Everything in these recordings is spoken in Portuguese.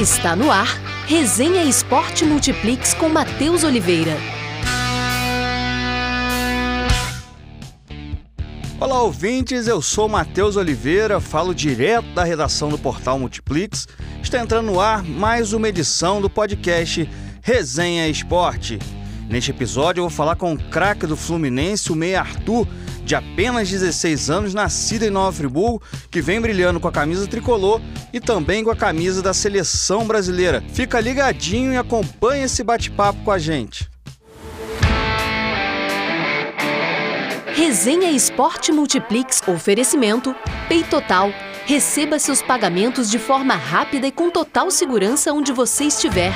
Está no ar, Resenha Esporte Multiplix com Matheus Oliveira. Olá, ouvintes. Eu sou Matheus Oliveira, falo direto da redação do portal Multiplix. Está entrando no ar mais uma edição do podcast Resenha Esporte. Neste episódio, eu vou falar com o craque do Fluminense, o Meia Arthur, de apenas 16 anos, nascido em Nova Friburgo, que vem brilhando com a camisa tricolor e também com a camisa da seleção brasileira. Fica ligadinho e acompanha esse bate-papo com a gente. Resenha Esporte Multiplix oferecimento Pay Total. Receba seus pagamentos de forma rápida e com total segurança onde você estiver.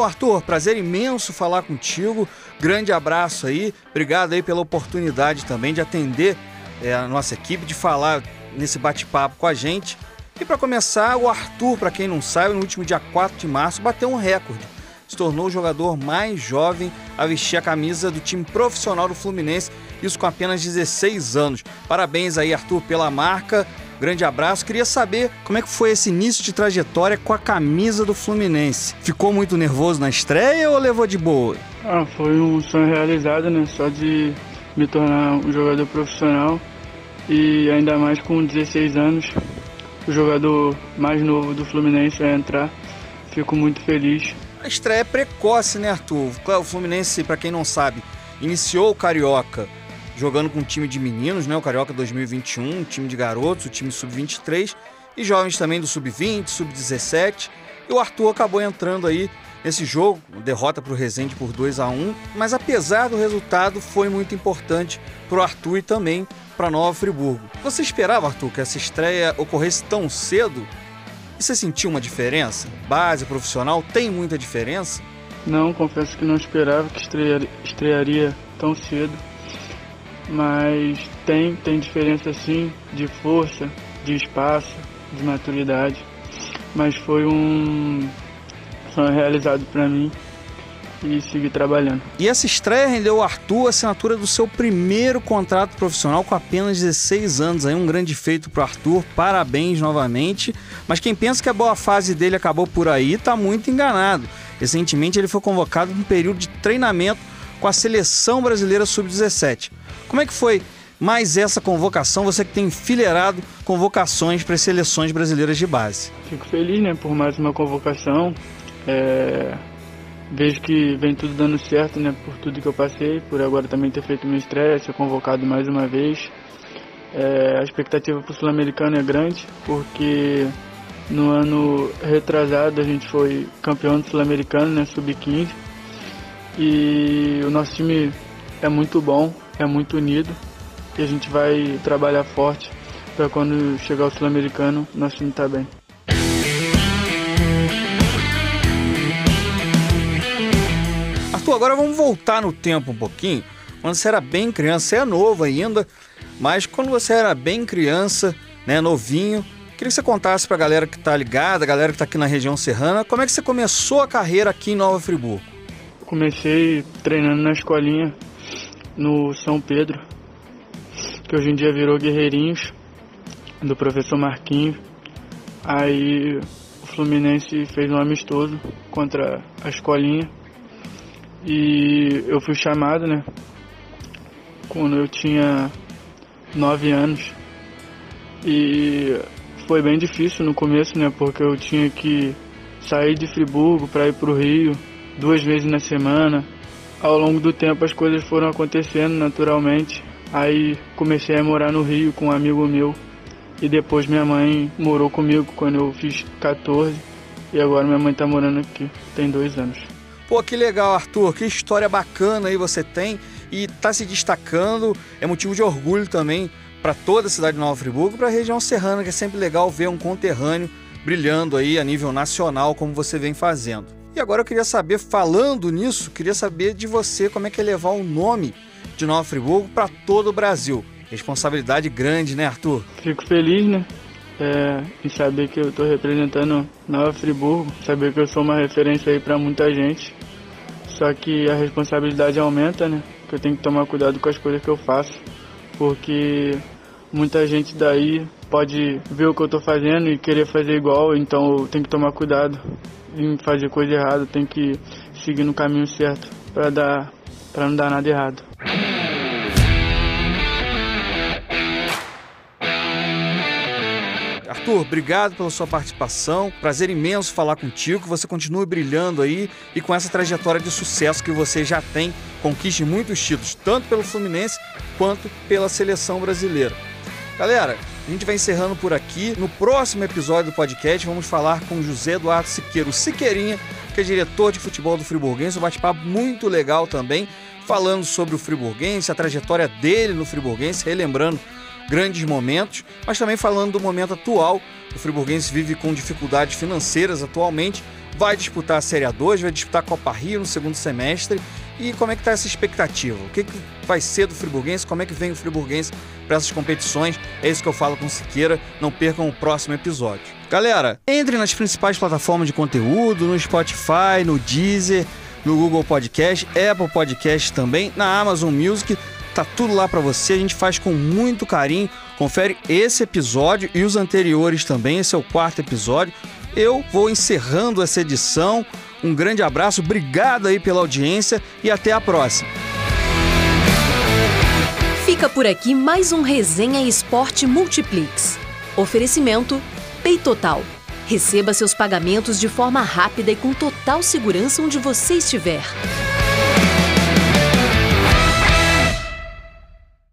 Então, Arthur, prazer imenso falar contigo. Grande abraço aí. Obrigado aí pela oportunidade também de atender é, a nossa equipe, de falar nesse bate-papo com a gente. E para começar, o Arthur, para quem não sabe, no último dia 4 de março bateu um recorde. Se tornou o jogador mais jovem a vestir a camisa do time profissional do Fluminense, isso com apenas 16 anos. Parabéns aí, Arthur, pela marca. Grande abraço. Queria saber como é que foi esse início de trajetória com a camisa do Fluminense. Ficou muito nervoso na estreia ou levou de boa? Ah, foi um sonho realizado, né? Só de me tornar um jogador profissional e ainda mais com 16 anos, o jogador mais novo do Fluminense a entrar. Fico muito feliz. A estreia é precoce, né, Arthur? O Fluminense, para quem não sabe, iniciou o Carioca jogando com um time de meninos, né? O Carioca 2021, um time de garotos, o time sub-23 e jovens também do sub-20, sub-17. E o Arthur acabou entrando aí nesse jogo, derrota para o Resende por 2 a 1 mas apesar do resultado, foi muito importante para o Arthur e também para Nova Friburgo. Você esperava, Arthur, que essa estreia ocorresse tão cedo? E você sentiu uma diferença? Base profissional tem muita diferença? Não, confesso que não esperava que estrearia tão cedo mas tem, tem diferença sim de força, de espaço, de maturidade. Mas foi um sonho realizado para mim e seguir trabalhando. E essa estreia rendeu Arthur a assinatura do seu primeiro contrato profissional com apenas 16 anos. Aí um grande feito para Arthur, parabéns novamente. Mas quem pensa que a boa fase dele acabou por aí está muito enganado. Recentemente ele foi convocado para um período de treinamento com a seleção brasileira sub-17. Como é que foi mais essa convocação? Você que tem enfileirado convocações para as seleções brasileiras de base. Fico feliz né, por mais uma convocação. É... Vejo que vem tudo dando certo, né, por tudo que eu passei, por agora também ter feito meu estreia, ser convocado mais uma vez. É... A expectativa para o Sul-Americano é grande, porque no ano retrasado a gente foi campeão do Sul-Americano, né, sub-15. E o nosso time é muito bom, é muito unido e a gente vai trabalhar forte para quando chegar o Sul-Americano, nosso time tá bem. Arthur, agora vamos voltar no tempo um pouquinho. Quando você era bem criança, você é novo ainda, mas quando você era bem criança, né, novinho, queria que você contasse para a galera que está ligada, a galera que está aqui na região serrana, como é que você começou a carreira aqui em Nova Friburgo? Comecei treinando na escolinha no São Pedro, que hoje em dia virou Guerreirinhos, do professor Marquinhos. Aí o Fluminense fez um amistoso contra a escolinha e eu fui chamado, né? Quando eu tinha nove anos. E foi bem difícil no começo, né? Porque eu tinha que sair de Friburgo para ir para o Rio duas vezes na semana ao longo do tempo as coisas foram acontecendo naturalmente. Aí comecei a morar no Rio com um amigo meu e depois minha mãe morou comigo quando eu fiz 14 e agora minha mãe está morando aqui, tem dois anos. Pô, que legal, Arthur, que história bacana aí você tem e está se destacando, é motivo de orgulho também para toda a cidade de Nova Friburgo, para a região serrana, que é sempre legal ver um conterrâneo brilhando aí a nível nacional como você vem fazendo. E agora eu queria saber, falando nisso, queria saber de você como é que é levar o nome de Nova Friburgo para todo o Brasil. Responsabilidade grande, né, Arthur? Fico feliz, né? É, em saber que eu estou representando Nova Friburgo, saber que eu sou uma referência aí para muita gente. Só que a responsabilidade aumenta, né? Que eu tenho que tomar cuidado com as coisas que eu faço, porque muita gente daí pode ver o que eu tô fazendo e querer fazer igual, então eu tenho que tomar cuidado em fazer coisa errada, tenho que seguir no caminho certo para dar para não dar nada errado. Arthur, obrigado pela sua participação. Prazer imenso falar contigo. Que você continue brilhando aí e com essa trajetória de sucesso que você já tem, conquiste muitos títulos, tanto pelo Fluminense quanto pela seleção brasileira. Galera, a gente vai encerrando por aqui. No próximo episódio do podcast, vamos falar com José Eduardo Siqueiro, Siqueirinha, que é diretor de futebol do Friburguense. Um bate-papo muito legal também, falando sobre o Friburguense, a trajetória dele no Friburguense, relembrando grandes momentos, mas também falando do momento atual. O Friburguense vive com dificuldades financeiras atualmente, vai disputar a Série A2, vai disputar a Copa Rio no segundo semestre. E como é que está essa expectativa? O que, que vai ser do Friburguense? Como é que vem o Friburguense para essas competições? É isso que eu falo com Siqueira. Não percam o próximo episódio. Galera, entre nas principais plataformas de conteúdo, no Spotify, no Deezer, no Google Podcast, Apple Podcast também, na Amazon Music. Tá tudo lá para você, a gente faz com muito carinho. Confere esse episódio e os anteriores também, esse é o quarto episódio. Eu vou encerrando essa edição. Um grande abraço, obrigado aí pela audiência e até a próxima. Fica por aqui mais um Resenha Esporte Multiplix. Oferecimento Peitotal. Receba seus pagamentos de forma rápida e com total segurança onde você estiver.